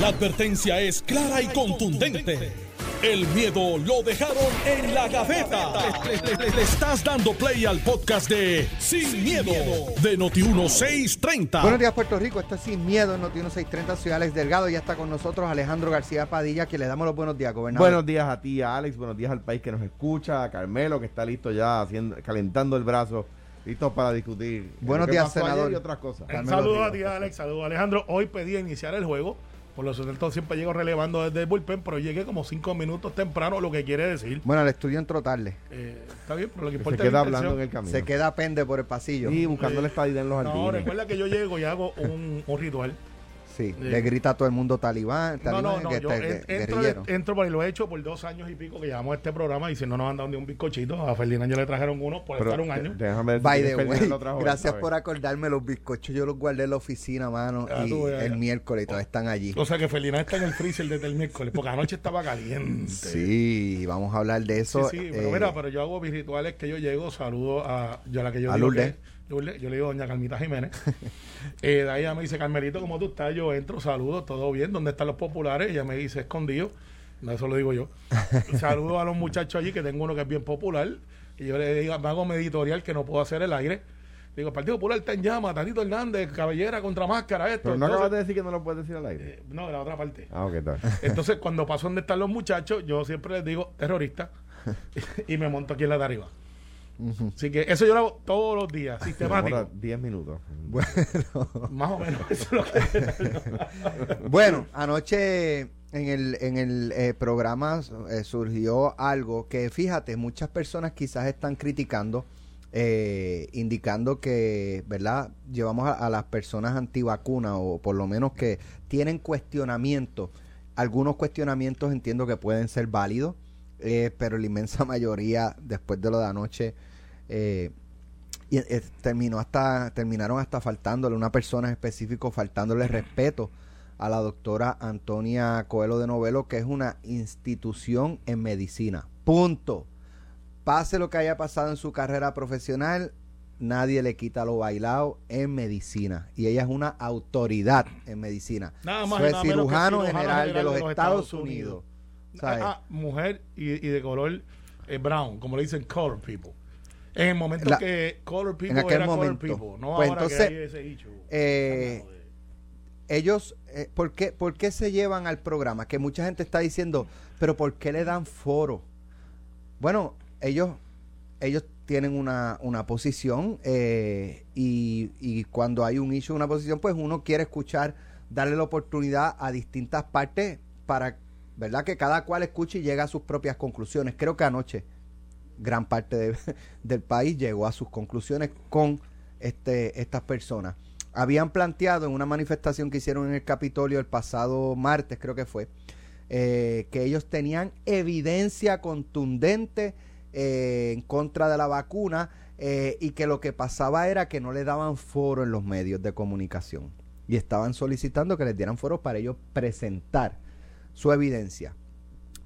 La advertencia es clara y contundente. El miedo lo dejaron en la gaveta. Le, le- le estás dando play al podcast de Sin, miedo, de Noti1630. Buenos días, Puerto Rico. Esto es Sin Miedo en Noti 630 Ciudad Alex Delgado. Ya está con nosotros Alejandro García Padilla, que le damos los buenos días, gobernador. Buenos días a ti, a Alex. Buenos días al país que nos escucha. A Carmelo, que está listo ya, haciendo, calentando el brazo. Listo para discutir. Buenos días, senador. Y otras cosas. Saludos a ti, Alex. Saludos Alejandro. Hoy pedí iniciar el juego. Por lo tanto, siempre llego relevando desde el bullpen, pero llegué como cinco minutos temprano, lo que quiere decir. Bueno, el estudio entró tarde. Eh, está bien, pero lo que Se importa es la queda hablando en el camino. Se queda pende por el pasillo. Y buscando la estadía en los No, jardines. recuerda que yo llego y hago un, un ritual. Sí, le grita a todo el mundo talibán, No, talibán no, no. que Yo este, en- entro, por ahí, lo he hecho por dos años y pico que llevamos este programa y si no nos han dado ni un bizcochito, a Ferdinand ya le trajeron uno por Pero, estar un año. Déjame By the way, trajo gracias ¿sabes? por acordarme los bizcochos. Yo los guardé en la oficina, mano, Ah, y tú el miércoles y todavía están allí. O sea que Ferdinand está en el freezer desde el miércoles, porque anoche estaba caliente. Sí, vamos a hablar de eso. Sí, sí, pero eh, mira, pero yo hago mis rituales que yo llego, saludo a, yo a la que yo A digo Lourdes. que- Lourdes, yo le digo doña Carmita Jiménez. eh, de ahí ella me dice, Carmelito, ¿cómo tú estás? Yo entro, saludo, todo bien, ¿dónde están los populares? Ella me dice, escondido. No, eso lo digo yo. saludo a los muchachos allí, que tengo uno que es bien popular. Y yo le digo, me hago mi editorial que no puedo hacer el aire. Digo, el Partido Popular está en llama, Tatito Hernández, cabellera contra máscara, esto. Pero no Entonces, acabas de decir que no lo puedes decir al aire. eh, no, de la otra parte. Ah, ok, está. Entonces, cuando paso donde están los muchachos, yo siempre les digo terrorista y me monto aquí en la de arriba. Así que eso yo lo hago todos los días, sistemático. 10 minutos. Bueno, Más o menos. Eso es lo que Bueno, anoche en el, en el eh, programa eh, surgió algo que, fíjate, muchas personas quizás están criticando, eh, indicando que, ¿verdad? Llevamos a, a las personas antivacunas o por lo menos que tienen cuestionamientos. Algunos cuestionamientos entiendo que pueden ser válidos, eh, pero la inmensa mayoría, después de lo de anoche, eh, y, eh, terminó hasta terminaron hasta faltándole una persona en específico faltándole respeto a la doctora Antonia Coelho de Novelo que es una institución en medicina. Punto. Pase lo que haya pasado en su carrera profesional nadie le quita lo bailado en medicina. Y ella es una autoridad en medicina. Nada más y Fue nada menos que cirujano cirujano general de los Estados Unidos ¿sabes? Ah, mujer y, y de color eh, brown, como le dicen color people. En el momento La- que color people en aquel era momento. color people, no Pues ahora entonces, que hay ese issue. eh, ellos, eh, ¿por, qué, ¿por qué se llevan al programa? Que mucha gente está diciendo, pero ¿por qué le dan foro? Bueno, ellos, ellos tienen una, una posición eh, y, y cuando hay un issue, una posición, pues uno quiere escuchar, darle la oportunidad a distintas partes para, ¿verdad? Que cada cual escuche y llegue a sus propias conclusiones. Creo que anoche gran parte de- del país llegó a sus conclusiones con este, estas personas. Habían planteado en una manifestación que hicieron en el Capitolio el pasado martes, creo que fue, eh, que ellos tenían evidencia contundente eh, en contra de la vacuna eh, y que lo que pasaba era que no le daban foro en los medios de comunicación y estaban solicitando que les dieran foro para ellos presentar su evidencia.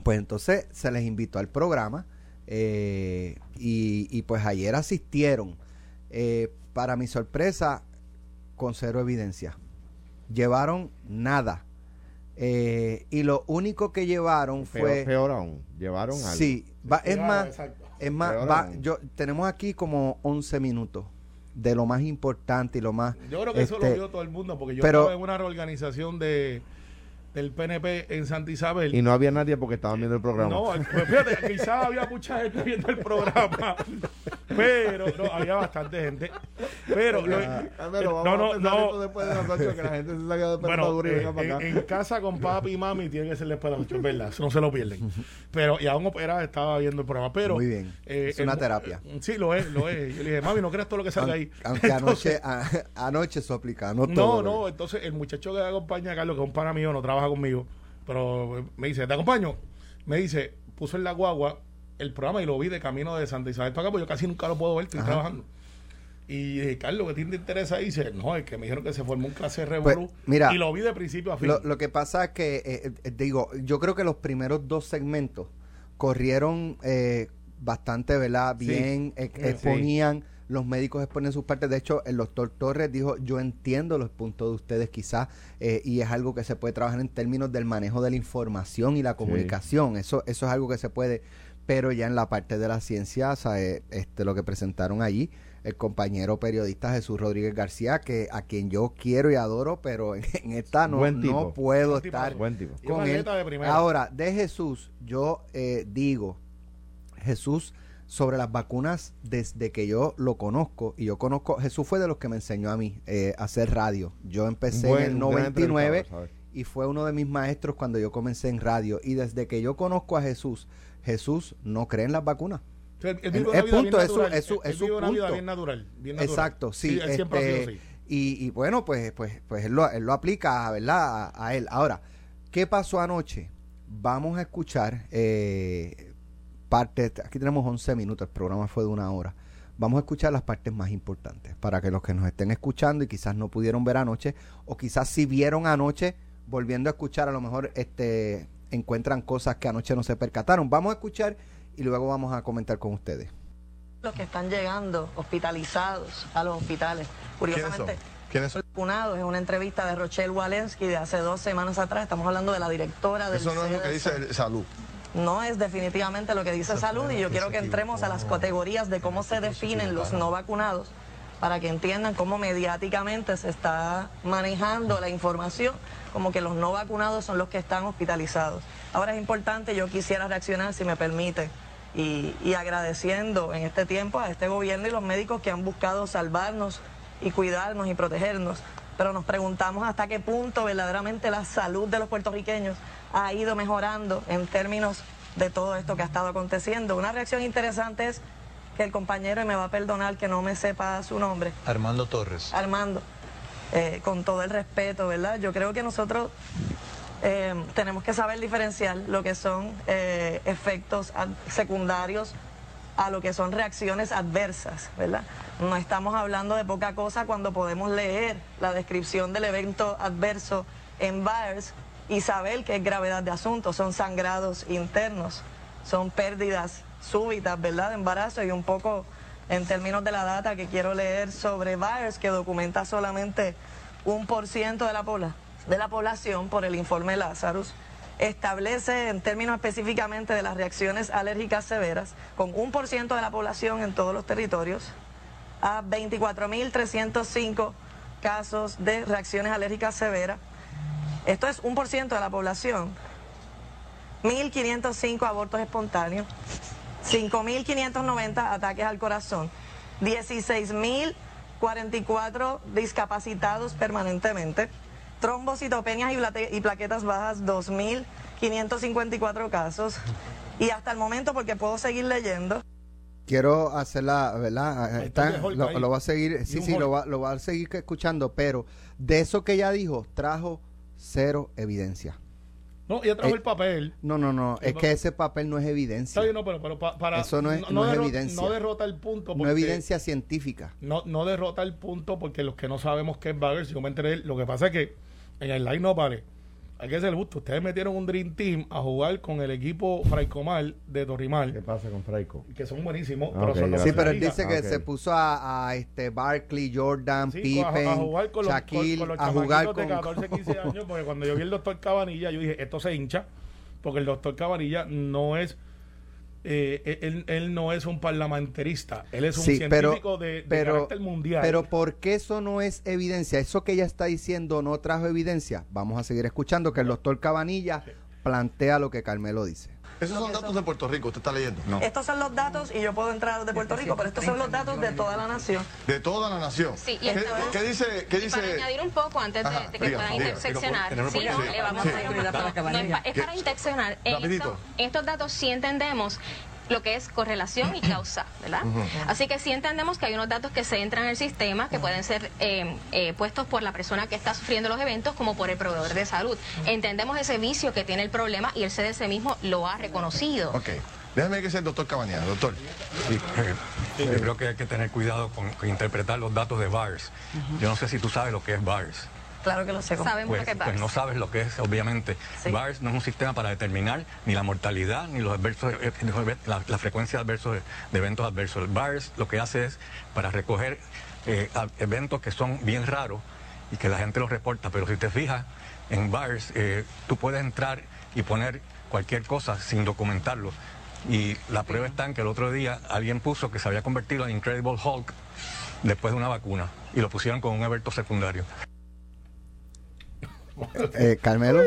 Pues entonces se les invitó al programa eh, y, y pues ayer asistieron. Eh, para mi sorpresa, con cero evidencia. Llevaron nada. Eh, y lo único que llevaron Peor, fue... peor aún. Llevaron algo. Sí, va- es Claro, más, exacto. es más, Peor va- aún. yo, tenemos aquí como 11 minutos de lo más importante y lo más... Yo creo que eso lo este, vio todo el mundo, porque yo pero- estaba en una reorganización de del PNP en Santa Isabel. Y no había nadie porque estaban viendo el programa. No, pues fíjate, quizás había mucha gente viendo el programa, pero no, había bastante gente. Pero lo- Carmelo, vamos no, a no, no. esto después de las ocho, que la gente se salga de bueno, y eh, venga para en, acá. en casa con papi y mami tiene que ser después de las ocho, es verdad, eso no se lo pierden. Pero y aún opera estaba viendo el programa, pero Muy bien. eh, Es una el- terapia. Sí, lo es, lo es. Yo le dije, mami, no creas todo lo que salga ahí. Aunque Entonces, anoche, a- anoche soplica, no no, todo. no, entonces el muchacho que acompaña a Carlos, que es un pana mío, no trabaja conmigo, pero me dice, ¿te acompaño? Me dice, puso en la guagua el programa y lo vi de camino de Santa Isabel para acá, porque yo casi nunca lo puedo ver, estoy Ajá. trabajando. Y dije, Carlos, ¿qué te interesa? Y dice, no, es que me dijeron que se formó un clase de Pues, mira, y lo vi de principio a fin. Lo, lo que pasa es que, eh, eh, digo, yo creo que los primeros dos segmentos corrieron eh, bastante, ¿verdad? Bien, eh, Sí. exponían los médicos exponen sus partes. De hecho, el doctor Torres dijo, yo entiendo los puntos de ustedes quizás, eh, y es algo que se puede trabajar en términos del manejo de la información y la comunicación. Eso, eso es algo que se puede, pero ya en la parte de la ciencia, ¿sabe? este, lo que presentaron allí, el compañero periodista Jesús Rodríguez García, que a quien yo quiero y adoro, pero en, en esta no, Buen no puedo Buen estar. Buen tipo. Con él. atleta de primera. Ahora, de Jesús, yo eh, digo, Jesús sobre las vacunas desde que yo lo conozco y yo conozco, Jesús fue de los que me enseñó a mí eh, a hacer radio. Yo empecé Buen- en el un gran 99 entrevistador, ¿sabes? y fue uno de mis maestros cuando yo comencé en radio y desde que yo conozco a Jesús, Jesús no cree en las vacunas. El- una punto es su- natural. es su- es su vive una vida punto. bien natural. bien natural. Exacto, sí. él siempre ha sido este, así. y, y bueno, pues, pues, pues él lo, él lo aplica, ¿verdad? A, a él. Ahora, ¿qué pasó anoche? Vamos a escuchar eh, parte, aquí tenemos 11 minutos, el programa fue de una hora. Vamos a escuchar las partes más importantes para que los que nos estén escuchando y quizás no pudieron ver anoche, o quizás si vieron anoche, volviendo a escuchar, a lo mejor este encuentran cosas que anoche no se percataron. Vamos a escuchar y luego vamos a comentar con ustedes. Los que están llegando hospitalizados a los hospitales. Curiosamente, ¿Quiénes son? vacunados es una entrevista de Rochelle Walensky de hace dos semanas atrás. Estamos hablando de la directora del Eso no es lo que dice el salud. No es definitivamente lo que dice salud y yo quiero que entremos a las categorías de cómo se definen los no vacunados para que entiendan cómo mediáticamente se está manejando la información como que los no vacunados son los que están hospitalizados. Ahora es importante, yo quisiera reaccionar, si me permite, y, y agradeciendo en este tiempo a este gobierno y los médicos que han buscado salvarnos y cuidarnos y protegernos. Pero nos preguntamos hasta qué punto verdaderamente la salud de los puertorriqueños ha ido mejorando en términos de todo esto que ha estado aconteciendo. Una reacción interesante es que el compañero, y me va a perdonar que no me sepa su nombre, Armando Torres. Armando, eh, con todo el respeto, ¿verdad? Yo creo que nosotros eh, tenemos que saber diferenciar lo que son eh, efectos secundarios a lo que son reacciones adversas, ¿verdad? No estamos hablando de poca cosa cuando podemos leer la descripción del evento adverso en VAERS y saber que es gravedad de asunto, son sangrados internos, son pérdidas súbitas, ¿verdad?, de embarazo y un poco en términos de la data que quiero leer sobre VAERS, que documenta solamente un por ciento de la, de la población por el informe Lazarus, establece en términos específicamente de las reacciones alérgicas severas, con un por ciento de la población en todos los territorios, a 24.305 casos de reacciones alérgicas severas. Esto es un por ciento de la población. 1.505 abortos espontáneos, 5.590 ataques al corazón, 16.044 discapacitados permanentemente, trombocitopenias y, y plaquetas bajas, 2.554 casos. Y hasta el momento, porque puedo seguir leyendo, quiero hacerla, ¿verdad? Está- Hulk lo, va a seguir, sí, sí, lo va, lo va a seguir escuchando, pero de eso que ella dijo, trajo cero evidencia. No, ella trajo Eh, el papel. No, no, no, es no- que ese papel no es evidencia, Está no, pero, pero pa- para. Eso no es- no es derro- evidencia. No derrota el punto. no porque- evidencia científica. No, no derrota el punto porque los que no sabemos qué es Bagger, si yo me enteré, lo que pasa es que en el line no vale. Hay que ser justo. Ustedes metieron un Dream Team a jugar con el equipo Fraicomal de ¿Qué Torrimal, pasa con Fraico? que son buenísimos, Ah, pero son. Sí, pero él dice que ok. se puso a, a, este Barkley, Jordan, Sí, a, Pippen, a jugar con los, con- Shaquille, con los a jugar con, de 14, 15 años, porque cuando yo vi el doctor Cabanilla, yo dije, esto se hincha, porque el doctor Cabanilla no es, eh, él, él no es un parlamentarista, él es un Sí, pero- científico de, de pero, carácter mundial. pero ¿por qué eso no es evidencia? Eso que ella está diciendo no trajo evidencia. Vamos a seguir escuchando que el doctor Cabanilla plantea lo que Carmelo dice. Esos son datos de Puerto Rico, usted está leyendo. No. estos son los datos, y yo puedo entrar de Puerto Rico, pero estos son los datos de toda la nación. De toda la nación. Sí, y ¿Qué, dice? ¿Qué Y dice? para añadir un poco antes de, Ajá, de que diga, puedan diga. interseccionar, Tenemos sí, no, sí. le vamos Sí. a dar un- no, no, es, para interseccionar. En esto- estos datos sí entendemos lo que es correlación y causa, ¿verdad? Así que sí entendemos que hay unos datos que se entran en el sistema que pueden ser eh, eh, puestos por la persona que está sufriendo los eventos como por el proveedor de salud. Entendemos ese vicio que tiene el problema y el CDC mismo lo ha reconocido. Ok. Déjame que sea el doctor Cabañas, doctor. Sí, eh, yo creo que hay que tener cuidado con, con interpretar los datos de VARS. Yo no sé si tú sabes lo que es VARS. Claro que lo sé. Sabemos Pues, lo que es pues VARS. no sabes lo que es, obviamente. Sí. VARS no es un sistema para determinar ni la mortalidad ni los adversos, eh, la, la frecuencia de, adversos, de eventos adversos. El VARS lo que hace es para recoger eh, eventos que son bien raros y que la gente los reporta. Pero si te fijas, en VARS eh, tú puedes entrar y poner cualquier cosa sin documentarlo. Y la prueba está en que el otro día alguien puso que se había convertido en Incredible Hulk después de una vacuna y lo pusieron con un evento secundario. Eh, Carmelo.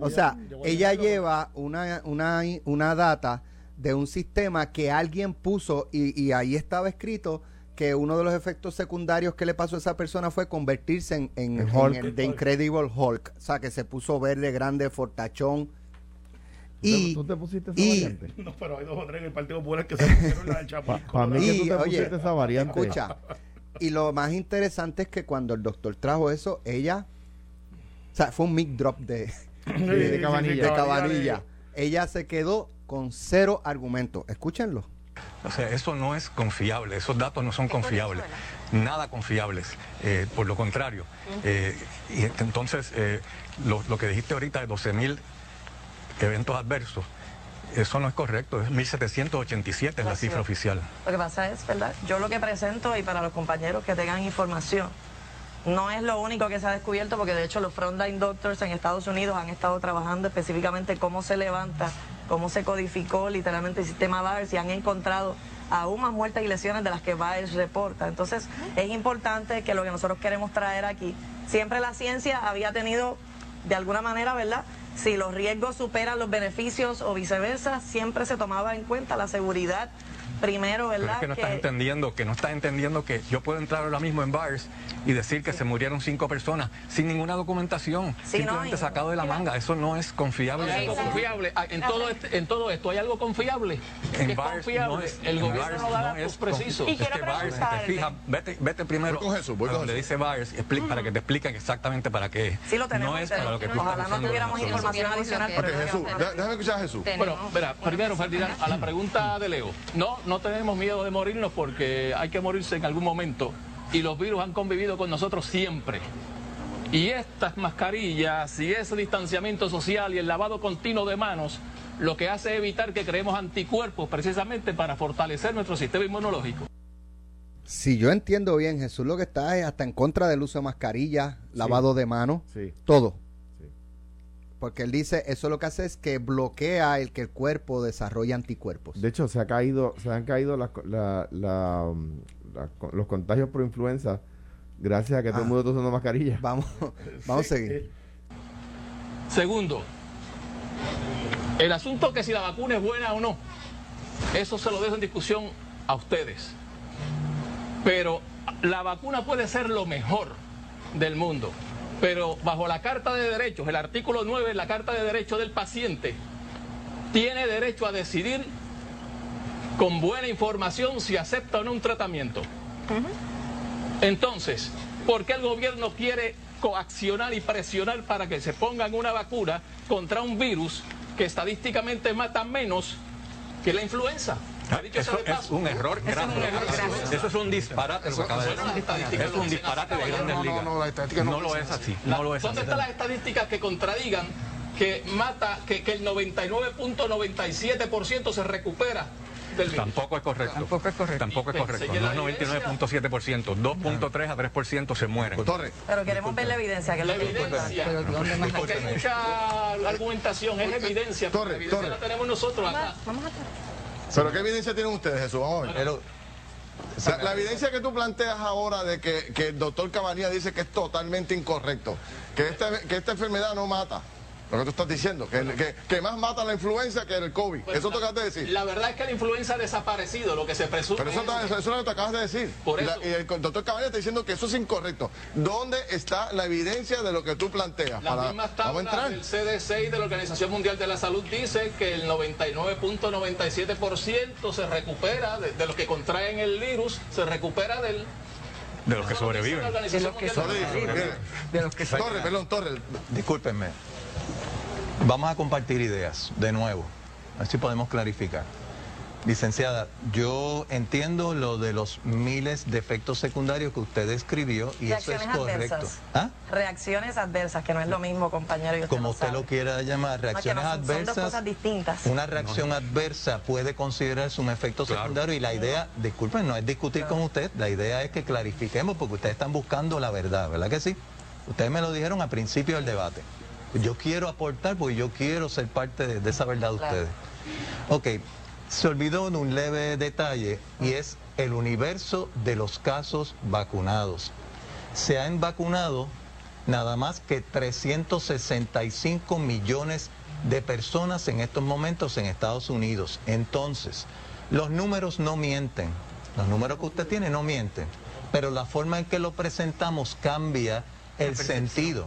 O sea, ella lleva una, una, una data de un sistema que alguien puso y, y ahí estaba escrito que uno de los efectos secundarios que le pasó a esa persona fue convertirse en, en- En en Hulk. el The Incredible Hulk. O sea, que se puso verde, grande, fortachón. Y, ¿Tú te pusiste esa y- variante? No, pero hay dos o tres en el Partido Popular que se pusieron la del Chapo. Para mí que Y, tú te oye, pusiste esa variante. escucha, y lo más interesante es que cuando el doctor trajo eso, ella, o sea, fue un mic drop de, de Cabanilla. de Cabanilla. Ella se quedó con cero argumentos. Escúchenlo. O sea, eso no es confiable, esos datos no son confiables, nada confiables, eh, por lo contrario. Eh, y entonces, eh, lo, lo que dijiste ahorita de 12.000 eventos adversos, eso no es correcto, es 1.787 es la Así cifra oficial. Lo que pasa es, ¿verdad? Yo lo que presento y para los compañeros que tengan información, no es lo único que se ha descubierto, porque de hecho los frontline doctors en Estados Unidos han estado trabajando específicamente cómo se levanta, cómo se codificó literalmente el sistema VAERS y han encontrado aún más muertes y lesiones de las que VAERS reporta. Entonces es importante que lo que nosotros queremos traer aquí, siempre la ciencia había tenido de alguna manera, ¿verdad? Si los riesgos superan los beneficios o viceversa, siempre se tomaba en cuenta la seguridad primero, Pero ¿verdad? es que no estás entendiendo, que no estás entendiendo que yo puedo entrar ahora mismo en bars y decir que se murieron cinco personas sin ninguna documentación, Sí, no, simplemente y- sacado de la manga. Eso no es confiable. ¿Hay algo confiable? Ah, En todo, este- en todo esto, ¿hay algo confiable? En ¿Es bars confiable? no es, el en gobierno bars no da no datos es precisos. Y Es que bars, si te fijas, vete, vete primero Voy con Jesús, voy a con donde Jesús. dice bars, expli- para que te expliquen exactamente para qué es. Sí lo tenemos, No es pero para lo que tú ojalá no tuviéramos no información adicional. pero- Jesús, dé- déjame escuchar a Jesús. Bueno, verá, primero, Ferdinand, a la pregunta de Leo. No, no tenemos miedo de morirnos porque hay que morirse en algún momento. Y los virus han convivido con nosotros siempre. Y estas mascarillas y ese distanciamiento social y el lavado continuo de manos lo que hace es evitar que creemos anticuerpos precisamente para fortalecer nuestro sistema inmunológico. Si yo entiendo bien, Jesús lo que está es hasta en contra del uso de mascarilla, lavado de manos, Sí. todo. Porque él dice, eso lo que hace es que bloquea el que el cuerpo desarrolle anticuerpos. De hecho, se ha caído, se han caído la- la, la- co- los contagios por influenza gracias a que todo el Ah. mundo está usando mascarilla. Vamos, vamos a seguir. Segundo, el asunto que si la vacuna es buena o no, eso se lo dejo en discusión a ustedes. Pero la vacuna puede ser lo mejor del mundo. Pero bajo la Carta de Derechos, el artículo 9 de la Carta de Derechos del paciente, tiene derecho a decidir con buena información si acepta o no un tratamiento. Entonces, ¿por qué el gobierno quiere coaccionar y presionar para que se pongan una vacuna contra un virus que estadísticamente mata menos que la influenza? Dicho Eso de es un error Eso es grave. un error grave. Eso es un disparate lo que acaba de decir. Es un disparate de grandes no, ligas. no, la estadística no No lo es así. así. No lo es ¿Dónde así. están las estadísticas que contradigan que mata, que, que el 99.97% se recupera del virus? Tampoco es correcto. Tampoco es correcto. Tampoco es Y- correcto. No es 99.7%. 2.3 a 3% se mueren. Torres, Pero queremos ver la evidencia, que La evidencia, porque hay mucha argumentación, es evidencia, pero Torre, la evidencia Torre. la tenemos nosotros acá. ¿Pero qué evidencia tienen ustedes, Jesús? Vamos a ver. Pero, La, la evidencia que tú planteas ahora de que, que el doctor Cabanía dice que es totalmente incorrecto, que esta, que esta enfermedad no mata, lo que tú estás diciendo, que, que, que más mata la influenza que el COVID. Pues eso la- tocaste decir. La verdad es que la influenza ha desaparecido, lo que se presume Pero eso, es- está- eso, eso es lo que tú acabas de decir. Por la- eso. Y, el doctor Cabanía está diciendo que eso es incorrecto. ¿Dónde está la evidencia de lo que tú planteas? Las Para- mismas vamos a tablas entrar. del CDC y de la Organización Mundial de la Salud dice que el 99.97% se recupera de, de los que contraen el virus, se recupera del... De los que sobreviven. de Torres, Salud. mire, de los que se- Torres, perdón, Torres. discúlpenme. Vamos a compartir ideas de nuevo. A ver si podemos clarificar. Licenciada, yo entiendo lo de los miles de efectos secundarios que usted escribió y eso es correcto. adversas. ¿Ah? Reacciones adversas, que no es lo mismo, compañero. y usted Como lo usted sabe. lo quiera llamar, No, que reacciones no son- Son dos adversas. cosas distintas. Una reacción adversa puede considerarse un efecto secundario y la idea, disculpen, no es discutir con usted, la idea es que clarifiquemos porque ustedes están buscando la verdad, ¿verdad que sí? Ustedes me lo dijeron al principio del debate. Yo quiero aportar porque yo quiero ser parte de, de esa verdad de Claro. ustedes. Ok, se olvidó de un leve detalle y es el universo de los casos vacunados. Se han vacunado nada más que 365 millones de personas en estos momentos en Estados Unidos. Entonces, los números no mienten. Los números que usted tiene no mienten. Pero la forma en que lo presentamos cambia el sentido.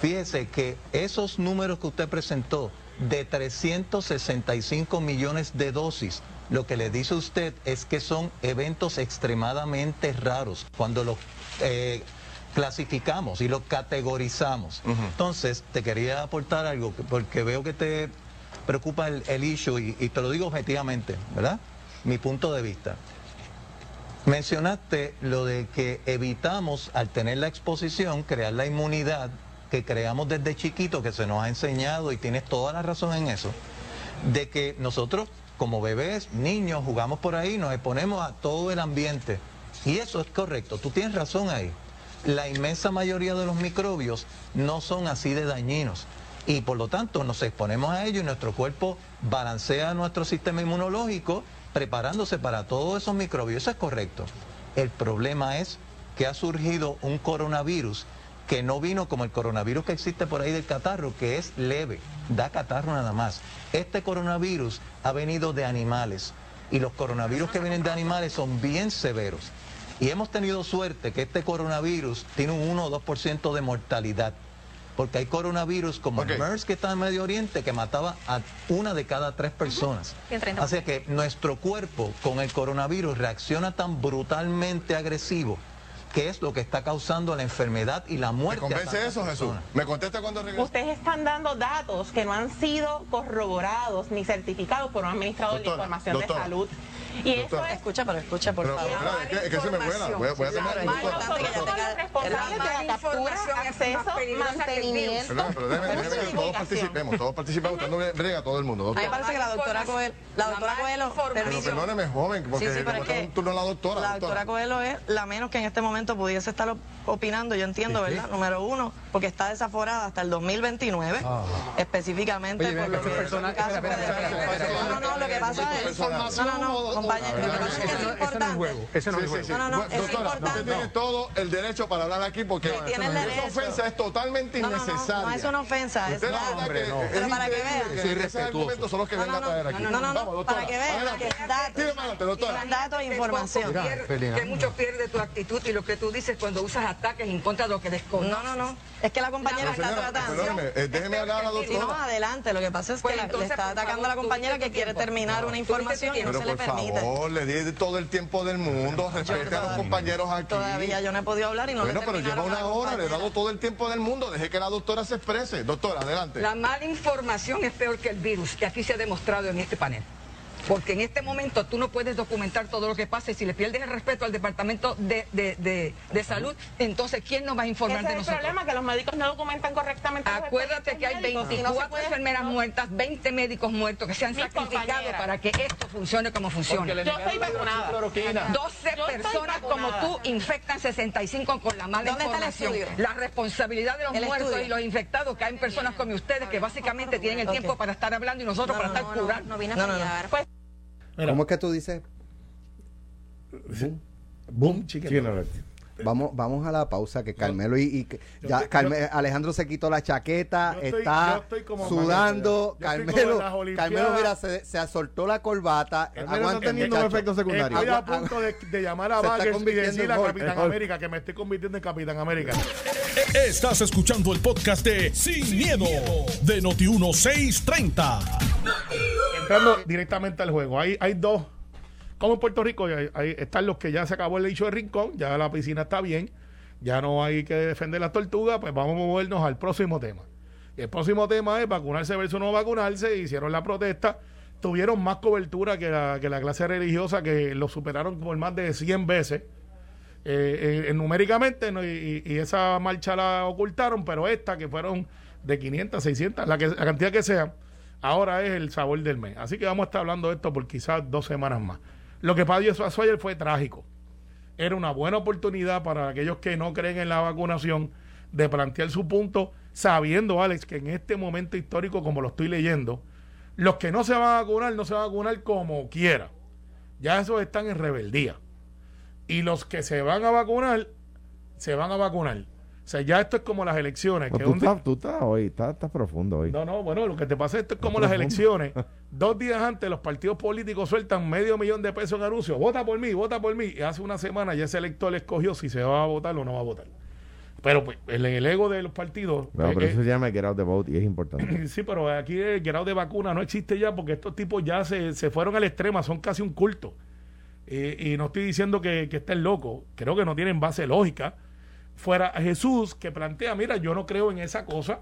Fíjese que esos números que usted presentó de 365 millones de dosis, lo que le dice usted es que son eventos extremadamente raros cuando los eh, clasificamos y los categorizamos. Entonces, te quería aportar algo que- porque veo que te preocupa el, el issue y, y te lo digo objetivamente, ¿verdad? Mi punto de vista. Mencionaste lo de que evitamos, al tener la exposición, crear la inmunidad que creamos desde chiquito, que se nos ha enseñado, y tienes toda la razón en eso, de que nosotros, como bebés, niños, jugamos por ahí, nos exponemos a todo el ambiente. Y eso es correcto, tú tienes razón ahí. La inmensa mayoría de los microbios no son así de dañinos. Y por lo tanto nos exponemos a ello y nuestro cuerpo balancea nuestro sistema inmunológico preparándose para todos esos microbios. Eso es correcto. El problema es que ha surgido un coronavirus que no vino como el coronavirus que existe por ahí del catarro, que es leve, da catarro nada más. Este coronavirus ha venido de animales y los coronavirus que vienen de animales son bien severos. Y hemos tenido suerte que este coronavirus tiene un 1 o 2% de mortalidad. Porque hay coronavirus como el MERS que está en Medio Oriente que mataba a una de cada tres personas. Y el 30%. Así que nuestro cuerpo con el coronavirus reacciona tan brutalmente agresivo que es lo que está causando la enfermedad y la ¿Me muerte. a convence eso, Jesús? ¿Me contesta cuando regrese? Ustedes están dando datos que no han sido corroborados ni certificados por un administrador Doctora, de información doctora, de salud. Y eso es Escucha, pero escucha, por Pero, favor. pero, espera, es que, es que se me vuela. Voy a, voy a es doctora. importante que Nosotros tenga- somos responsables de la captura, acceso, mantenimiento. Pero déjeme, déjeme que todos participemos, todos participemos, usted no brega a todo el mundo. A mí me parece que la doctora Coelho, la doctora Coelho, Pero perdóneme, joven, porque Sí, sí, pero es que un turno a la doctora. La doctora Coelho es la menos que en este momento pudiese estar opinando, yo entiendo, ¿verdad? Número uno, porque está desaforada hasta el 2029, específicamente Oye, por lo que caso espera, espera, espera, No, no, no, lo que pasa es... No, no, no, compañero, lo que pasa es que es Ese no es importante. juego. Ese no es juego. No, es importante. tiene todo el derecho para hablar aquí porque esa ofensa es totalmente No, no, no, innecesaria. no es una ofensa, es Pero para que increíble vean. que Soy esos respetuoso. argumentos son los que No, vengan no, a traer aquí. no, para que vean datos. Datos información. Que mucho pierde tu actitud y lo que tú dices cuando usas ataques en contra de lo que desconoces. No, no, no. Es que la compañera está señora, tratando. perdóneme, eh, déjeme hablar a la Si no, doctora. adelante. Lo que pasa es que Pues la- le entonces, está por atacando a la favor, compañera que quiere terminar una información y no se le por permite. favor, le di todo el tiempo del mundo, respete a los compañeros aquí. Todavía yo no he podido hablar y no Bueno, le pero lleva una la hora, le he dado todo el tiempo del mundo, deje que la doctora se exprese. Doctora, adelante. La mala información es peor que el virus, que aquí se ha demostrado en este panel. Porque en este momento tú no puedes documentar todo lo que pasa y si le pierdes el respeto al Departamento de, de- de- de Salud, entonces ¿quién nos va a informar Ese de es el nosotros? problema, que los médicos no documentan correctamente Acuérdate que hay expedientes médicos y no se 24 puede- enfermeras muertas, 20 médicos muertos que se han Mis sacrificado compañeras. para que esto funcione como funciona. Yo estoy vacunada. 12 Yo estoy personas como tú infectan 65 con la mala ¿Dónde está el información. La responsabilidad de los El muertos estudio. y los infectados, que hay personas como ustedes que básicamente tienen el tiempo para estar hablando y nosotros para estar curando. No vine a Mira, ¿Cómo es que tú dices? boom, chicken. Sí, no, no. Vamos, vamos a la pausa que Carmelo y, y ya estoy- Carme- yo- Alejandro se quitó la chaqueta, estoy- está sudando, Carmelo. Carmelo mira se, se soltó la corbata, Carmelo está aguante, teniendo un muchacho. efecto secundario. Estoy a punto de, de llamar a Vargas y decirle a Capitán Hulk. América que me estoy convirtiendo en Capitán América. Estás escuchando el podcast de Sin, miedo, de Noti1630. Entrando directamente al juego, hay, hay dos. Como en Puerto Rico, están los que ya se acabó el dicho de rincón, ya la piscina está bien, ya no hay que defender las tortugas, pues vamos a movernos al próximo tema. Y el próximo tema es vacunarse versus no vacunarse. Hicieron la protesta tuvieron más cobertura que la, que la clase religiosa, que lo superaron por más de 100 veces. eh, eh, numéricamente y, y esa marcha la ocultaron, pero esta que fueron de 500, 600, la, que, la cantidad que sea, ahora es el sabor del mes. Así que vamos a estar hablando de esto por quizás dos semanas más. Lo que pasó ayer fue trágico. Era una buena oportunidad para aquellos que no creen en la vacunación de plantear su punto, sabiendo, Alex, que en este momento histórico, como lo estoy leyendo, los que no se van a vacunar, no se van a vacunar como quiera. Ya esos están en rebeldía. Y los que se van a vacunar, se van a vacunar. O sea, ya esto es como las elecciones. Pues que tú, un estás, tú estás hoy, estás, estás profundo hoy. no, no, bueno, lo que te pasa es esto es como las profundo. elecciones. Dos días antes los partidos políticos sueltan medio millón de pesos en anuncios. Vota por mí, vota por mí. Y hace una semana ya ese elector escogió si se va a votar o no va a votar. Pero pues el, el ego de los partidos... No, eh, pero eh, eso se llama get out the vote y es importante. Sí, pero aquí el grado de vacuna no existe ya porque estos tipos ya se, se fueron al extremo, son casi un culto. Eh, y no estoy diciendo que, que estén locos, creo que no tienen base lógica. Fuera Jesús que plantea, mira, yo no creo en esa cosa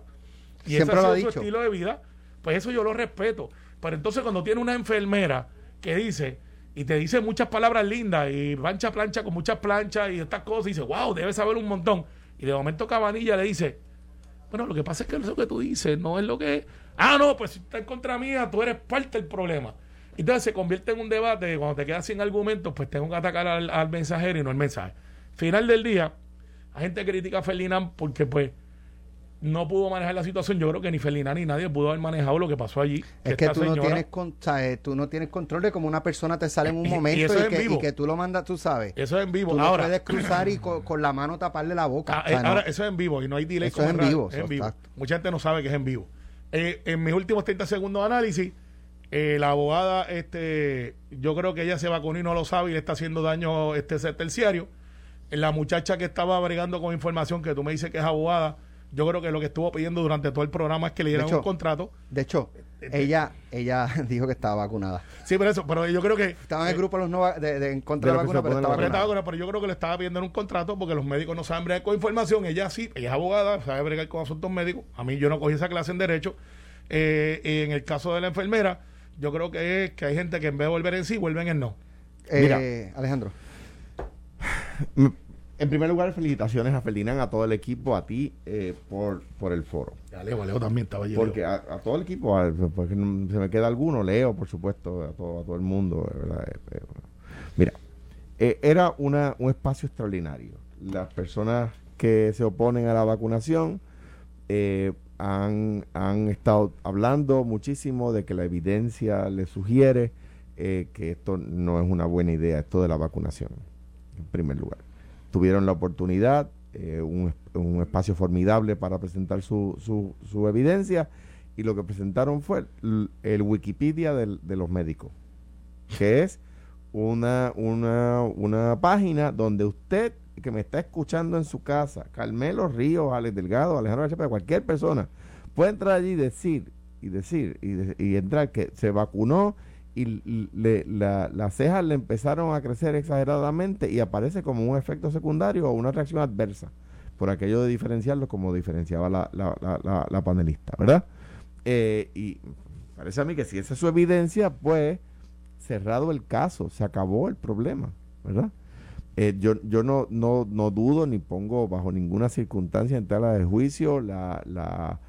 y Siempre ese lo ha sido su estilo de vida, pues eso yo lo respeto. Pero entonces cuando tiene una enfermera que dice y te dice muchas palabras lindas y plancha plancha con muchas planchas y estas cosas y dice, wow, debe saber un montón. Y de momento Cabanilla le dice, bueno, lo que pasa es que eso que tú dices no es lo que es. Ah, no, pues si estás en contra mía, tú eres parte del problema. Entonces se convierte en un debate de cuando te quedas sin argumentos, pues tengo que atacar al, al mensajero y no el mensaje. Final del día, la gente critica a Ferdinand porque pues no pudo manejar la situación. Yo creo que ni Ferdinand ni nadie pudo haber manejado lo que pasó allí. Es que esta tú no, tienes con- sabes, tú no tienes control de cómo una persona te sale en un y momento y, en que, vivo. y que tú lo mandas, tú sabes. Eso es en vivo. Tú no Ahora, puedes cruzar y co- con, la mano taparle la boca. Ah, O sea, eh, no. ahora, eso es en vivo y no hay delay. Eso es en vivo, es eso en vivo. exacto. Mucha gente no sabe que es en vivo. Eh, en mis últimos 30 segundos de análisis, eh, la abogada, este, yo creo que ella se vacunó y no lo sabe y le está haciendo daño este ser terciario. Eh, La muchacha que estaba bregando con información que tú me dices que es abogada, yo creo que lo que estuvo pidiendo durante todo el programa es que le dieran hecho, un contrato. De hecho, ella ella dijo que estaba vacunada. Sí, pero eso, pero yo creo que Estaba en el grupo de los no va- de, de- en contra De la vacuna, pero estaba la Pero, vacunada. yo creo que le estaba pidiendo un contrato porque los médicos no saben bregar con información. Ella sí, ella es abogada, sabe bregar con asuntos médicos. A mí yo no cogí esa clase en Derecho. Eh, y en el caso de la enfermera, yo creo que es que hay gente que en vez de volver en sí, vuelven en no. Eh, Alejandro. En primer lugar, felicitaciones a Ferdinand, a todo el equipo, a ti eh, por, por el foro. Ya Leo, Leo también estaba allí. Porque a, a todo el equipo, a- porque no- se me queda alguno, leo, por supuesto, a todo, a todo el mundo. ¿verdad? Eh, eh, mira, eh, era una, un espacio extraordinario. Las personas que se oponen a la vacunación eh, han, han estado hablando muchísimo de que la evidencia les sugiere eh, que esto no es una buena idea, esto de la vacunación, primer lugar. Tuvieron la oportunidad, eh, un, un espacio formidable para presentar su, su, su evidencia y lo que presentaron fue el, Wikipedia del- de los médicos, que es una, una, una página donde usted que me está escuchando en su casa, Carmelo Ríos, Alex Delgado, Alejandro García, cualquier persona, puede entrar allí y decir, y decir, y, y entrar que se vacunó y le- la- las cejas le empezaron a crecer exageradamente y aparece como un efecto secundario o una reacción adversa, por aquello de diferenciarlo como diferenciaba la- la- la panelista, ¿verdad? Eh, y parece a mí que si esa es su evidencia, pues cerrado el caso, se acabó el problema, ¿verdad? Eh, yo yo no, no, no dudo ni pongo bajo ninguna circunstancia en tela de juicio la, la,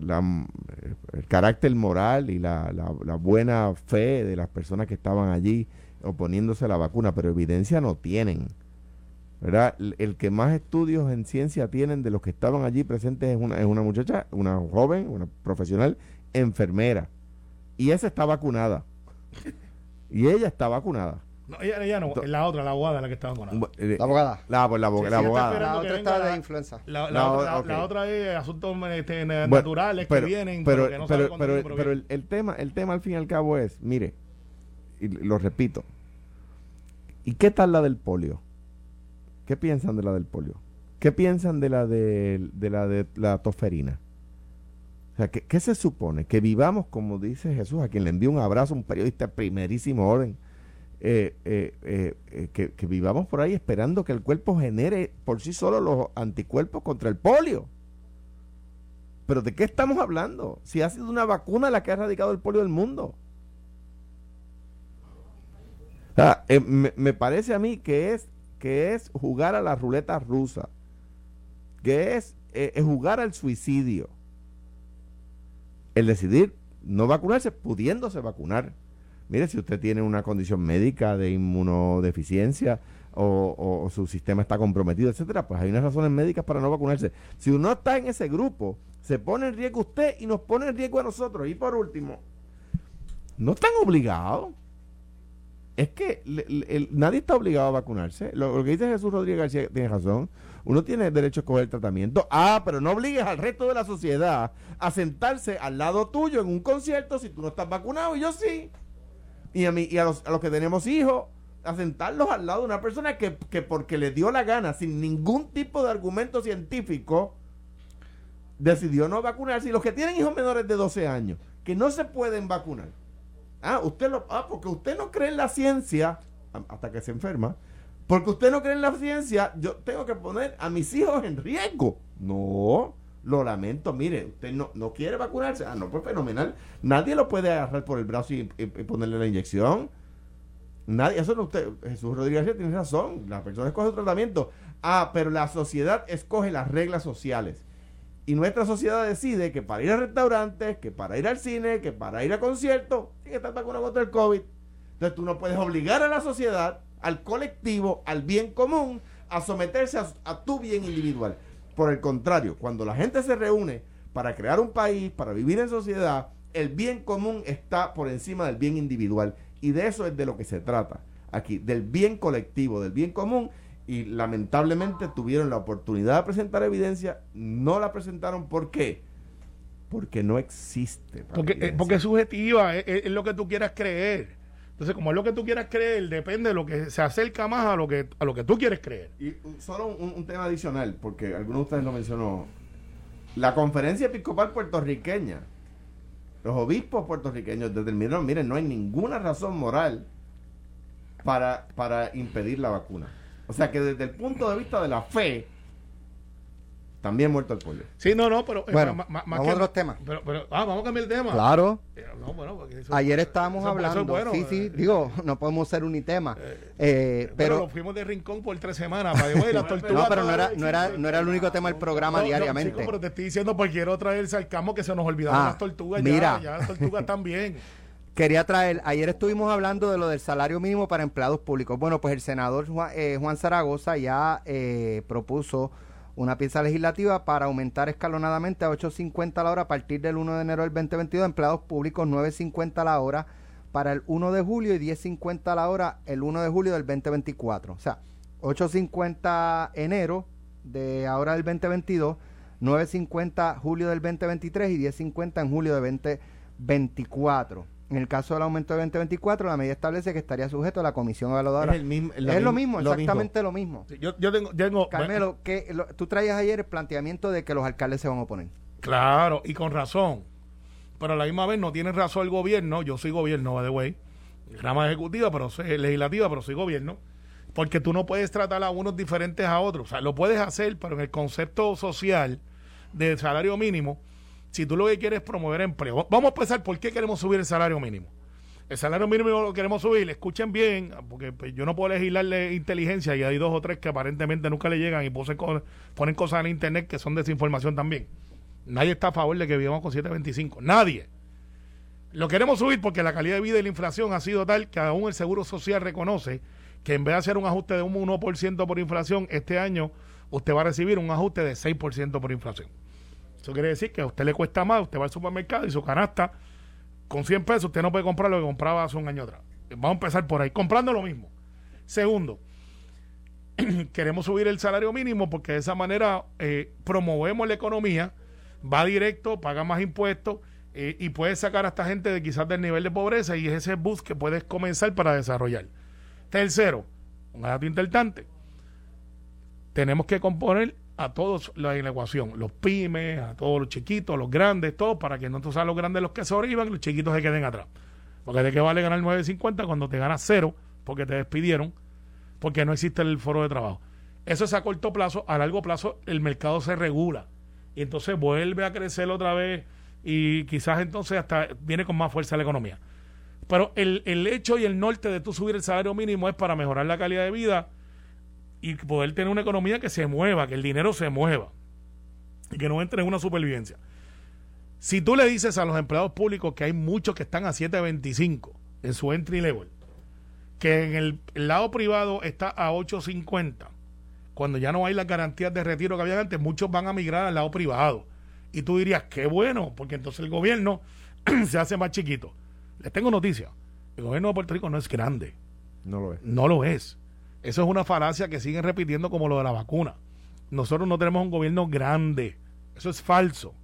la, eh, el carácter moral y la, la, la buena fe de las personas que estaban allí oponiéndose a la vacuna, pero evidencia no tienen. ¿verdad? El, el que más estudios en ciencia tienen de los que estaban allí presentes es una, es una muchacha, una joven, una profesional enfermera. Y esa está vacunada. Y ella está vacunada. No, ella, ella no, la otra, la abogada, la que estaba con la, eh, La abogada. La, pues, la, abo- Sí, la sí, está abogada. La otra está de la- influenza. La, la La otra, o- ok. la otra es asuntos este, Bueno, naturales pero- que vienen, pero, pero, que no pero, pero, pero el, el tema el tema al fin y al cabo es mire y lo repito y qué tal la del polio qué piensan de la del polio qué piensan de la de, de la de la tosferina o sea ¿qué, qué se supone que vivamos como dice Jesús a quien le envío un abrazo un periodista de primerísimo orden eh, eh, eh, que, vivamos por ahí esperando que el cuerpo genere por sí solo los anticuerpos contra el polio pero ¿de qué estamos hablando? Si ha sido una vacuna la que ha erradicado el polio del mundo. eh, me, parece a mí que es, que es jugar a la ruleta rusa, que es jugar al suicidio. El decidir no vacunarse pudiéndose vacunar. Mire, si usted tiene una condición médica de inmunodeficiencia o, su sistema está comprometido, etcétera, pues hay unas razones médicas para no vacunarse. Si uno está en ese grupo, se pone en riesgo usted y nos pone en riesgo a nosotros. Y por último, no están obligados. Es que nadie está obligado a vacunarse. Lo, lo que dice Jesús Rodríguez García tiene razón. Uno tiene derecho a escoger tratamiento. Ah, pero no obligues al resto de la sociedad a sentarse al lado tuyo en un concierto si tú no estás vacunado y yo sí. Y a, mí, y a, los, a los que tenemos hijos, a sentarlos al lado de una persona que, que porque le dio la gana, sin ningún tipo de argumento científico, decidió no vacunarse. Y los que tienen hijos menores de 12 años, que no se pueden vacunar. Ah, usted lo, ah, porque usted no cree en la ciencia, hasta que se enferma, porque usted no cree en la ciencia, yo tengo que poner a mis hijos en riesgo. No, lo lamento, mire, usted no, no quiere vacunarse. Ah, no, pues fenomenal. Nadie lo puede agarrar por el brazo y, ponerle la inyección. Nadie, eso no usted, Jesús Rodríguez tiene razón, la persona escoge su tratamiento. Ah, pero la sociedad escoge las reglas sociales. Y nuestra sociedad decide que para ir a restaurantes, que para ir al cine, que para ir a conciertos, tiene que estar vacunado contra el COVID. Entonces tú no puedes obligar a la sociedad, al colectivo, al bien común, a someterse a tu bien individual. Por el contrario, cuando la gente se reúne para crear un país, para vivir en sociedad, el bien común está por encima del bien individual. Y de eso es de lo que se trata aquí, del bien colectivo, del bien común. Y lamentablemente tuvieron la oportunidad de presentar evidencia, no la presentaron. ¿Por qué? Porque no existe. Porque, eh, porque es subjetiva, es lo que tú quieras creer. Entonces, como es lo que tú quieras creer, depende de lo que se acerca más a lo que, a lo que tú quieres creer. Y un- solo un, tema adicional, porque algunos de ustedes lo mencionó. La conferencia episcopal puertorriqueña, los obispos puertorriqueños determinaron, miren, no hay ninguna razón moral para, para impedir la vacuna. O sea que desde el punto de vista de la fe, también muerto el pollo. Sí, no, no, pero... eh, Bueno, ma- ma- más vamos que- a otros temas. Pero, pero, ah, vamos a cambiar el tema. Claro. Eh, no, bueno, porque eso- Ayer estábamos eso- eso es hablando, bueno, sí, sí, eh, digo, no podemos ser unitema, eh, pero, pero lo fuimos de rincón por tres semanas. para de, las tortugas no, pero no era, no era, no era el único tema del programa No, no, diariamente. chico, pero te estoy diciendo porque quiero traer el sarcasmo que se nos olvidaron Ah, las tortugas. mira. Ya, ya las tortugas también. Quería traer, ayer estuvimos hablando de lo del salario mínimo para empleados públicos. Bueno, pues el senador Juan, eh, Juan Zaragoza ya eh, propuso una pieza legislativa para aumentar escalonadamente a 8.50 la hora a partir del 1 de enero del 2022, empleados públicos 9.50 la hora para el 1 de julio y 10.50 la hora el 1 de julio del 2024. O sea, 8.50 enero de ahora del 2022, 9.50 julio del 2023 y 10.50 en julio de 2024. En el caso del aumento de 2024, la medida establece que estaría sujeto a la comisión evaluadora. Es el mismo- Es la lo mismo, lo exactamente lo mismo. Sí, Yo, yo tengo, tengo Carmelo, que lo- tú traías ayer el planteamiento de que los alcaldes se van a oponer. Claro, y con razón. Pero a la misma vez no tiene razón el gobierno. Yo soy gobierno, by the way. Rama ejecutiva, pero soy legislativa, pero soy gobierno. Porque tú no puedes tratar a unos diferentes a otros. O sea, lo puedes hacer, pero en el concepto social de salario mínimo, si tú lo que quieres es promover empleo. Vamos a empezar por qué queremos subir el salario mínimo. El salario mínimo lo queremos subir, escuchen bien, porque pues, yo no puedo legislarle inteligencia y hay dos o tres que aparentemente nunca le llegan y ponen, co- ponen cosas en internet que son desinformación también. Nadie está a favor de que vivamos con 725. Nadie. Lo queremos subir porque la calidad de vida y la inflación ha sido tal que aún el Seguro Social reconoce que en vez de hacer un ajuste de un 1% por inflación, este año usted va a recibir un ajuste de 6% por inflación. Eso quiere decir que a usted le cuesta más, usted va al supermercado y su canasta con 100 pesos usted no puede comprar lo que compraba hace un año atrás. Vamos a empezar por ahí, comprando lo mismo. Segundo, queremos subir el salario mínimo porque de esa manera eh, promovemos la economía, va directo, paga más impuestos eh, y puede sacar a esta gente de quizás del nivel de pobreza y es ese bus que puedes comenzar para desarrollar. Tercero, un dato intertante, tenemos que componer a todos la, en ecuación, los pymes, a todos los chiquitos, los grandes, todos, para que no sean los grandes los que sobrevivan y los chiquitos se queden atrás. Porque de qué vale ganar 9.50 cuando te ganas cero porque te despidieron, porque no existe el foro de trabajo. Eso es a corto plazo, a largo plazo el mercado se regula y entonces vuelve a crecer otra vez y quizás entonces hasta viene con más fuerza la economía. Pero el, el hecho y el norte de tú subir el salario mínimo es para mejorar la calidad de vida y poder tener una economía que se mueva, que el dinero se mueva y que no entre en una supervivencia. Si tú le dices a los empleados públicos que hay muchos que están a 7.25 en su entry level, que en el, lado privado está a 8.50, cuando ya no hay las garantías de retiro que había antes, muchos van a migrar al lado privado. Y tú dirías, qué bueno, porque entonces el gobierno se hace más chiquito. Les tengo noticia. El gobierno de Puerto Rico no es grande. No lo es. No lo es. Eso es una falacia que siguen repitiendo como lo de la vacuna. Nosotros no tenemos un gobierno grande. Eso es falso.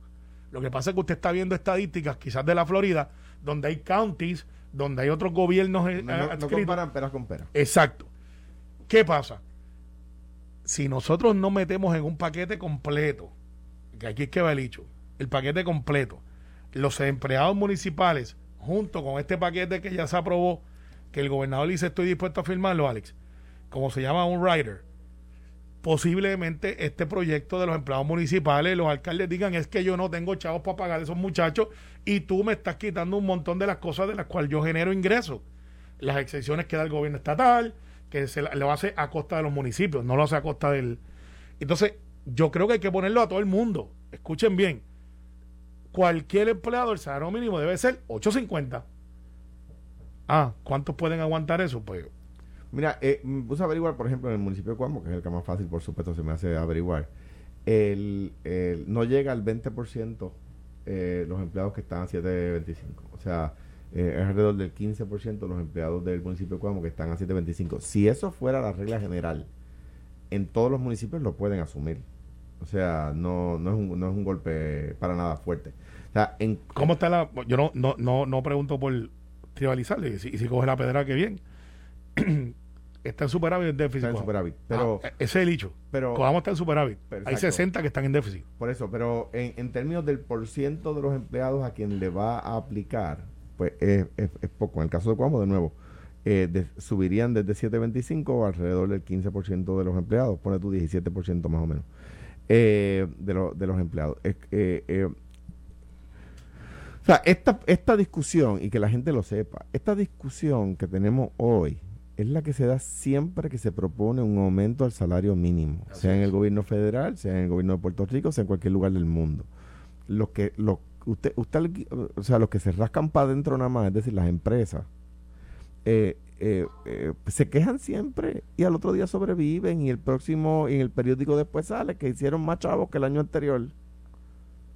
Lo que pasa es que usted está viendo estadísticas, quizás de la Florida, donde hay counties, donde hay otros gobiernos eh, No, no- no comparan peras con peras. Exacto. ¿Qué pasa? Si nosotros no metemos en un paquete completo, que aquí es que va el hecho, el paquete completo, los empleados municipales, junto con este paquete que ya se aprobó, que el gobernador dice estoy dispuesto a firmarlo, Alex, como se llama un rider, posiblemente este proyecto de los empleados municipales, los alcaldes digan es que yo no tengo chavos para pagar a esos muchachos y tú me estás quitando un montón de las cosas de las cuales yo genero ingresos. Las excepciones que da el gobierno estatal, que se lo hace a costa de los municipios, no lo hace a costa del... Entonces, yo creo que hay que ponerlo a todo el mundo. Escuchen bien. Cualquier empleado, el salario mínimo debe ser 8.50. Ah, ¿cuántos pueden aguantar eso? Pues Mira, eh, me puse a averiguar, por ejemplo, en el municipio de Cuamo, que es el que más fácil, por supuesto, se me hace averiguar. El, el- no llega al 20% eh, los empleados que están a 7.25. O sea, eh, es alrededor del 15% los empleados del municipio de Cuamo que están a 7.25. Si eso fuera la regla general, en todos los municipios lo pueden asumir. O sea, no, no, es, un, no es un golpe para nada fuerte. O sea, ¿Cómo está la.? Yo no, no, no, no pregunto por tribalizarle. Y si, si coge la pedra, que bien. está en superávit el déficit. Está en Coamo. superávit, pero- Ah, ese es el hecho. pero- Coamo está en superávit. Hay exacto. 60 que están en déficit. Por eso, pero en, en términos del porciento de los empleados a quien le va a aplicar, pues es, es- es poco. En el caso de Cuamo, de nuevo, eh, de- subirían desde 7.25 a alrededor del 15% de los empleados, pone tú 17% más o menos, eh, de, lo- de los empleados. Es- eh, eh, o sea, esta, esta discusión, y que la gente lo sepa, esta discusión que tenemos hoy es la que se da siempre que se propone un aumento al salario mínimo, sea en el gobierno federal, sea en el gobierno de Puerto Rico, sea en cualquier lugar del mundo. Los que, lo, usted, usted, o sea, los que se rascan para adentro nada más, es decir, las empresas, eh, eh, eh, se quejan siempre y al otro día sobreviven y el próximo, y en el periódico después sale que hicieron más chavos que el año anterior.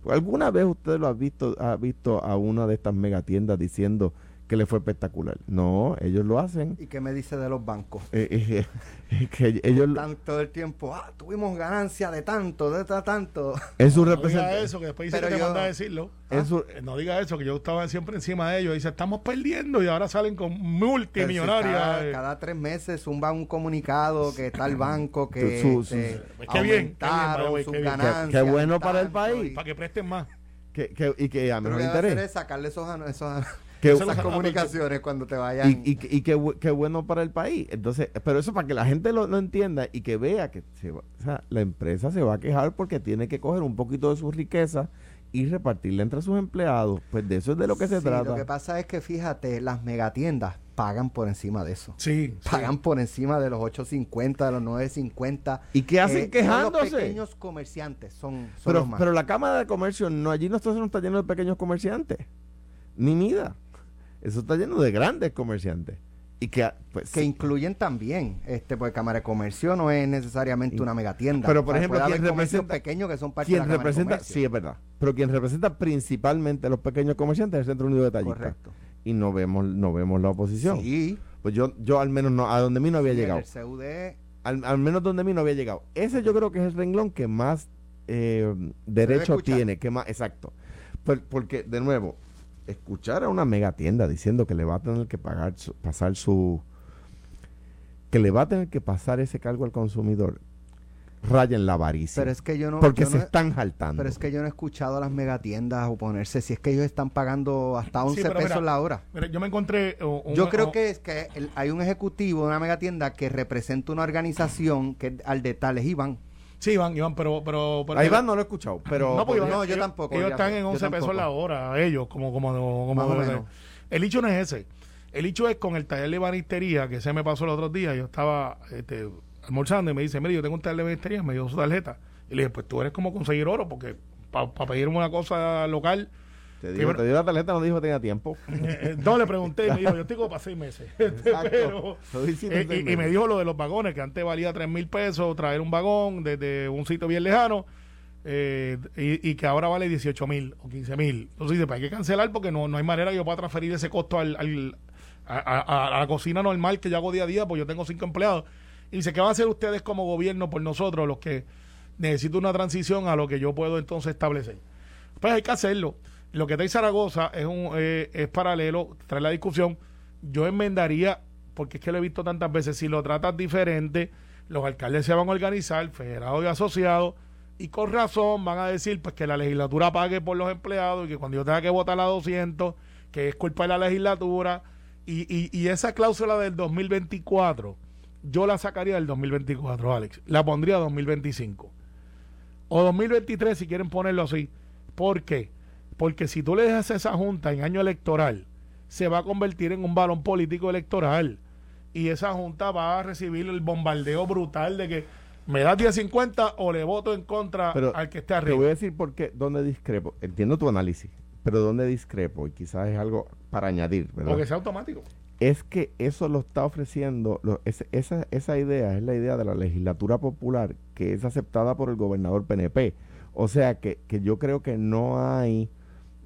¿Alguna vez usted lo ha visto, ha visto a una de estas megatiendas diciendo que le fue espectacular? No, ellos lo hacen. ¿Y qué me dice de los bancos? Eh, eh, eh, que ellos lo- Están todo el tiempo, ah, tuvimos ganancia de tanto, de ta- tanto. en su No diga representante. eso, que después dice que te yo- manda a decirlo. Su- Eh, No diga eso, que yo estaba siempre encima de ellos. Dice, estamos perdiendo y ahora salen con multimillonarias. Cada, cada tres meses zumba un comunicado que está el banco que Su- su- este, Pues qué bien, qué bien, sus qué bien. ganancias. Qué- qué bueno en para el tanto, país. y- Para que presten más. que, que- y que a hacer interés. es sacarle esos, esos Que- esas comunicaciones cuando te vayan. y, y, y qué, bu- qué bueno para el país. Entonces, pero eso para que la gente lo, lo entienda y que vea que se va- o sea, la empresa se va a quejar porque tiene que coger un poquito de su riqueza y repartirla entre sus empleados. Pues de eso es de lo que se Sí, trata. Lo que pasa es que fíjate, las megatiendas pagan por encima de eso. Sí. sí. Pagan por encima de los 8.50, de los 9.50. ¿Y qué hacen Eh, son quejándose? Los pequeños comerciantes son, son pero, los más. pero la Cámara de Comercio, no allí no está, no está lleno de pequeños comerciantes. Ni mida. Eso está lleno de grandes comerciantes. Y que, pues, que sí. incluyen también, este, pues Cámara de Comercio no es necesariamente una megatienda. Pero, por O sea, ejemplo, quien representa- pequeños que son parte quien de la de representa, sí es verdad, pero quien representa principalmente a los pequeños comerciantes es el Centro Unido de Tallistas. Correcto. Y no vemos, no vemos la oposición. Sí. Pues yo, yo al menos no, a donde mí no había Sí, llegado. El CUD, Al, al menos donde mí no había llegado. Ese yo creo que es el renglón que más eh, derecho tiene, que más, exacto. Por- porque, de nuevo, escuchar a una mega tienda diciendo que le va a tener que pagar su- pasar su que le va a tener que pasar ese cargo al consumidor raya en la avaricia. pero es que yo no. porque yo se no- están jaltando. Pero es que yo no he escuchado a las megatiendas oponerse. Si es que ellos están pagando hasta 11 pero pesos mira, la hora. Mira, yo me encontré. un- Yo creo que es que el- hay un ejecutivo de una megatienda que representa una organización que al de tales Iván. Sí, Iván, Iván, pero. pero, pero a Iván no lo he escuchado, pero no, pues, no, yo ellos- tampoco, Ellos están en yo 11 pesos la hora, ellos, como. como, como Más o debe menos. ser. El hecho no es ese. El hecho es con el taller de banistería que se me pasó el otro día. Yo estaba este, almorzando y me dice, mire, yo tengo un taller de banistería, me dio su tarjeta. Y le dije, pues tú eres como conseguir oro, porque para pedirme una cosa local. Te, digo, te dio la tarjeta, no dijo que tenía tiempo. Eh, no, le pregunté y me dijo, yo estoy como para seis meses. Pero, eh, y, me dijo lo de los vagones, que antes valía tres mil pesos traer un vagón desde un sitio bien lejano. Eh, y, que ahora vale 18 mil o 15 mil. Entonces dice, pues hay que cancelar porque no, no hay manera que yo pueda transferir ese costo al, al a, la cocina normal que yo hago día a día, pues yo tengo cinco empleados. Y dice, ¿qué van a hacer ustedes como gobierno por nosotros, los que necesito una transición a lo que yo puedo entonces establecer? Pues hay que hacerlo. Lo que está en Zaragoza es, un, eh, es paralelo, trae la discusión. Yo enmendaría, porque es que lo he visto tantas veces, si lo tratas diferente, los alcaldes se van a organizar, federados y asociados, y con razón van a decir pues que la legislatura pague por los empleados y que cuando yo tenga que votar a 200, que es culpa de la legislatura, y, y, y esa cláusula del 2024, yo la sacaría del 2024, Alex. La pondría 2025. O 2023, si quieren ponerlo así. ¿Por qué? Porque si tú le dejas a esa junta en año electoral, se va a convertir en un balón político electoral. Y esa junta va a recibir el bombardeo brutal de que me das 10.50 o le voto en contra al que esté arriba. Te voy a decir por qué, dónde discrepo. Entiendo tu análisis, pero dónde discrepo, y quizás es algo para añadir. ¿verdad? Porque sea automático. Es que eso lo está ofreciendo, esa, esa idea es la idea de la legislatura popular que es aceptada por el gobernador PNP. O sea que, que yo creo que no hay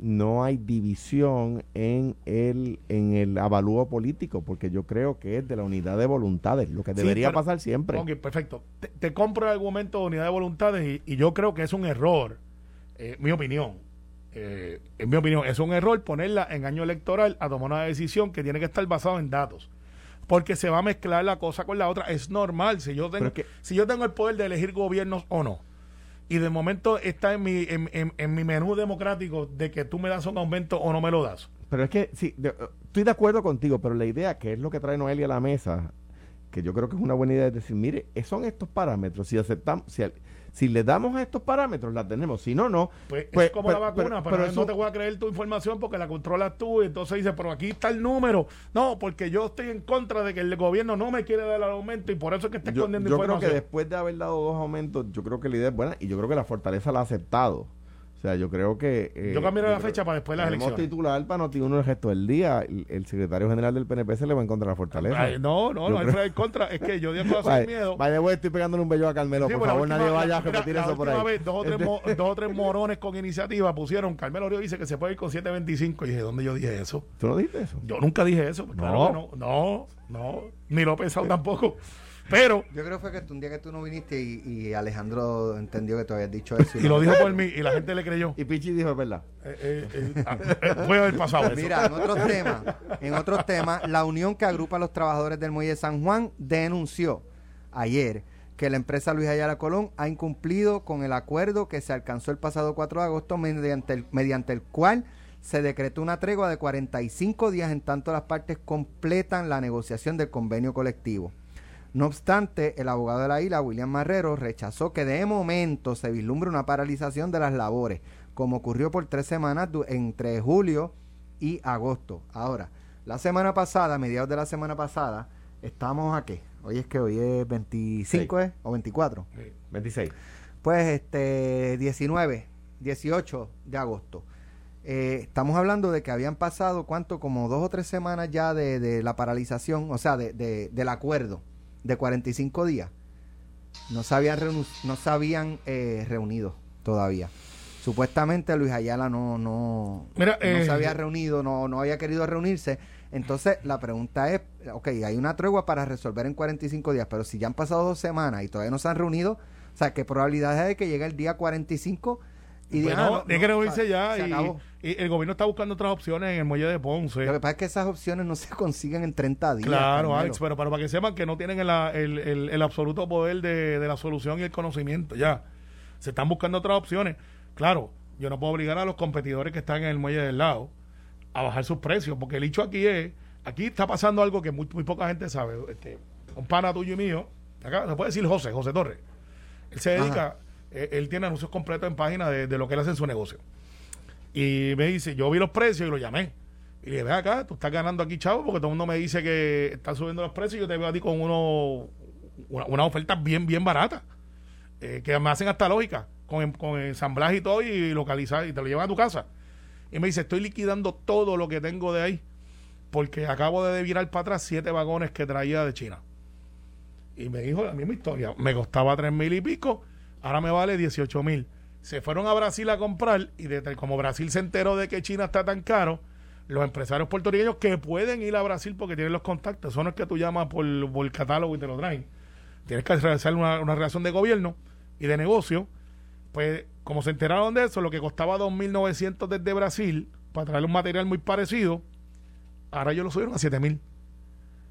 no hay división en el en el avalúo político porque yo creo que es de la unidad de voluntades lo que debería pasar siempre. Ok perfecto. Te, compro el argumento de unidad de voluntades y, yo creo que es un error eh, mi opinión. Eh, en mi opinión es un error ponerla en año electoral a tomar una decisión que tiene que estar basada en datos porque se va a mezclar la cosa con la otra. Es normal si yo tengo si yo tengo el poder de elegir gobiernos o no y de momento está en mi, en, mi menú democrático de que tú me das un aumento o no me lo das. Pero es que sí, estoy de acuerdo contigo, pero la idea que es lo que trae Noelia a la mesa, que yo creo que es una buena idea, es decir, mire, son estos parámetros, si aceptamos, si, si le damos estos parámetros, la tenemos. Si no, no. Pues, pues es como la vacuna, pero, no te voy a creer tu información porque la controlas tú. Y entonces dice, pero aquí está el número. No, porque yo estoy en contra de que el gobierno no me quiere dar el aumento y por eso es que está escondiendo yo información. Yo creo que después de haber dado dos aumentos, yo creo que la idea es buena y yo creo que la fortaleza la ha aceptado. O sea, yo creo que... Eh, yo cambiaré la fecha para después de las elecciones. titular para Noti uno el resto del día. El, secretario general del PNP se le va en contra de la fortaleza. no, no, no, hay en contra. Es que yo digo cosas sin miedo. Vaya, voy, estoy pegándole un bello a Carmelo. por favor, nadie vaya a repetir eso por ahí. Vez, dos, o tres, este dos o tres morones con iniciativa pusieron. Carmelo Río dice que se puede ir con 725. Y dije, ¿dónde yo dije eso? ¿Tú no dijiste eso? Yo nunca dije eso. no. no, no, no. Ni lo he pensado tampoco. Pero. Yo creo que fue que un día que tú no viniste y, Alejandro entendió que tú habías dicho eso. Y, lo dijo por mí y la gente le creyó. Y Pichi dijo, es verdad. Eh, eh, eh, ah, puede haber pasado eso. Mira, en otros temas, en otros temas, la unión que agrupa a los trabajadores del Muelle de San Juan denunció ayer que la empresa Luis Ayala Colón ha incumplido con el acuerdo que se alcanzó el pasado 4 de agosto mediante el, mediante el cual se decretó una tregua de 45 días en tanto las partes completan la negociación del convenio colectivo. No obstante, el abogado de la isla, William Marrero, rechazó que de momento se vislumbre una paralización de las labores, como ocurrió por tres semanas entre julio y agosto. Ahora, la semana pasada, a mediados de la semana pasada, estamos a qué? Hoy es que hoy es 25 ¿eh? o 24. 26. Pues este 19, 18 de agosto. Eh, estamos hablando de que habían pasado, ¿cuánto? Como dos o tres semanas ya de, la paralización, o sea, de, del acuerdo de 45 días no se habían, no se habían eh, reunido todavía. Supuestamente Luis Ayala no, no, no se eh, había reunido, no, no había querido reunirse. Entonces la pregunta es, ok, hay una tregua para resolver en 45 días, pero si ya han pasado dos semanas y todavía no se han reunido, o sea, ¿qué probabilidad hay de que llegue el día 45 y bueno, ah, que reunirse ya y, el gobierno está buscando otras opciones en el muelle de Ponce. Lo que pasa es que esas opciones no se consiguen en 30 días. Claro, Alex, pero, para que sepan que no tienen el, el, el, absoluto poder de, de, la solución y el conocimiento, ya. Se están buscando otras opciones. Claro, yo no puedo obligar a los competidores que están en el muelle del lado a bajar sus precios, porque el hecho aquí es, aquí está pasando algo que muy, muy poca gente sabe. Este, un pana tuyo y mío, acá se puede decir José, José Torres. Él se dedica eh, él tiene anuncios completos en página de, lo que él hace en su negocio. Y me dice, yo vi los precios y lo llamé. Y le dije, ve acá, tú estás ganando aquí, chavo, porque todo el mundo me dice que está subiendo los precios y yo te veo a ti con uno, una, una oferta bien, bien barata. eh, que me hacen hasta lógica, con, con ensamblaje y todo y localizar y te lo llevan a tu casa. Y me dice, estoy liquidando todo lo que tengo de ahí porque acabo de virar para atrás siete vagones que traía de China. Y me dijo la misma historia. Me costaba tres mil y pico, ahora me vale 18 mil. Se fueron a Brasil a comprar y como Brasil se enteró de que China está tan caro, los empresarios puertorriqueños que pueden ir a Brasil porque tienen los contactos, eso no es que tú llamas por, por el catálogo y te lo traen. Tienes que realizar una, una relación de gobierno y de negocio. Pues como se enteraron de eso, lo que costaba 2.900 desde Brasil para traer un material muy parecido, ahora ellos lo subieron a 7.000.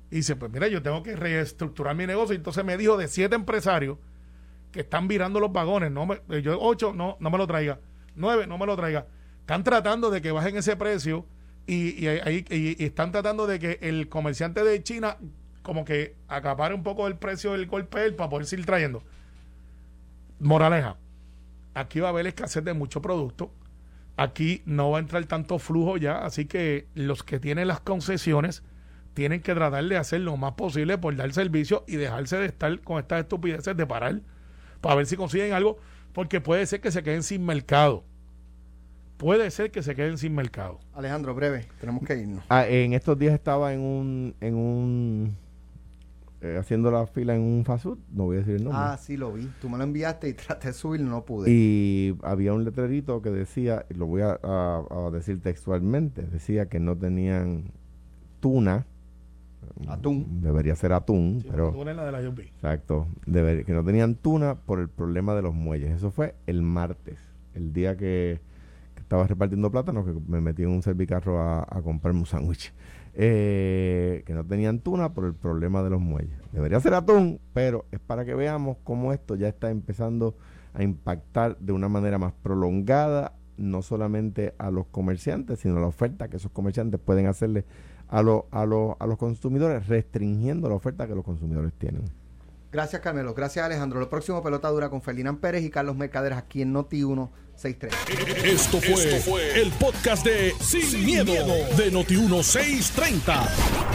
Y dice, pues mira, yo tengo que reestructurar mi negocio. Y entonces me dijo de siete empresarios que están virando los vagones. No me, eh, yo, ocho, no, no me lo traiga. Nueve, no me lo traiga. Están tratando de que bajen ese precio y, y, están tratando de que el comerciante de China como que acapare un poco el precio del golpe para poder seguir trayendo. Moraleja, aquí va a haber escasez de mucho producto. Aquí no va a entrar tanto flujo ya, así que los que tienen las concesiones tienen que tratar de hacer lo más posible por dar servicio y dejarse de estar con estas estupideces de parar para ver si consiguen algo, porque puede ser que se queden sin mercado. Puede ser que se queden sin mercado. Alejandro, breve, tenemos que irnos. Ah, en estos días estaba en un, en un eh, haciendo la fila en un fast food, no voy a decir el nombre. Ah, sí, lo vi. Tú me lo enviaste y traté de subirlo, no pude. Y había un letrerito que decía, y lo voy a, a- a decir textualmente, decía que no tenían tuna. Atún. Debería ser atún, Sí, pero... la de la UB. Exacto. Deber- que no tenían tuna por el problema de los muelles. Eso fue el martes, el día que, que estaba repartiendo plátanos, que me metí en un servicarro a, a comprarme un sándwich. Eh, que no tenían tuna por el problema de los muelles. Debería ser atún, pero es para que veamos cómo esto ya está empezando a impactar de una manera más prolongada, no solamente a los comerciantes, sino a la oferta que esos comerciantes pueden hacerle a, lo- a, lo- a los consumidores, restringiendo la oferta que los consumidores tienen. Gracias, Carmelo. Gracias, Alejandro. Lo próximo pelota dura con Ferdinand Pérez y Carlos Mercaderes aquí en Noti 163. Esto fue, el podcast de Sin, miedo, de Noti1630.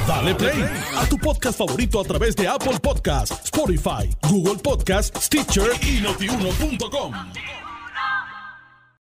Dale play a tu podcast favorito a través de Apple Podcasts, Spotify, Google Podcasts, Stitcher y notiuno.com.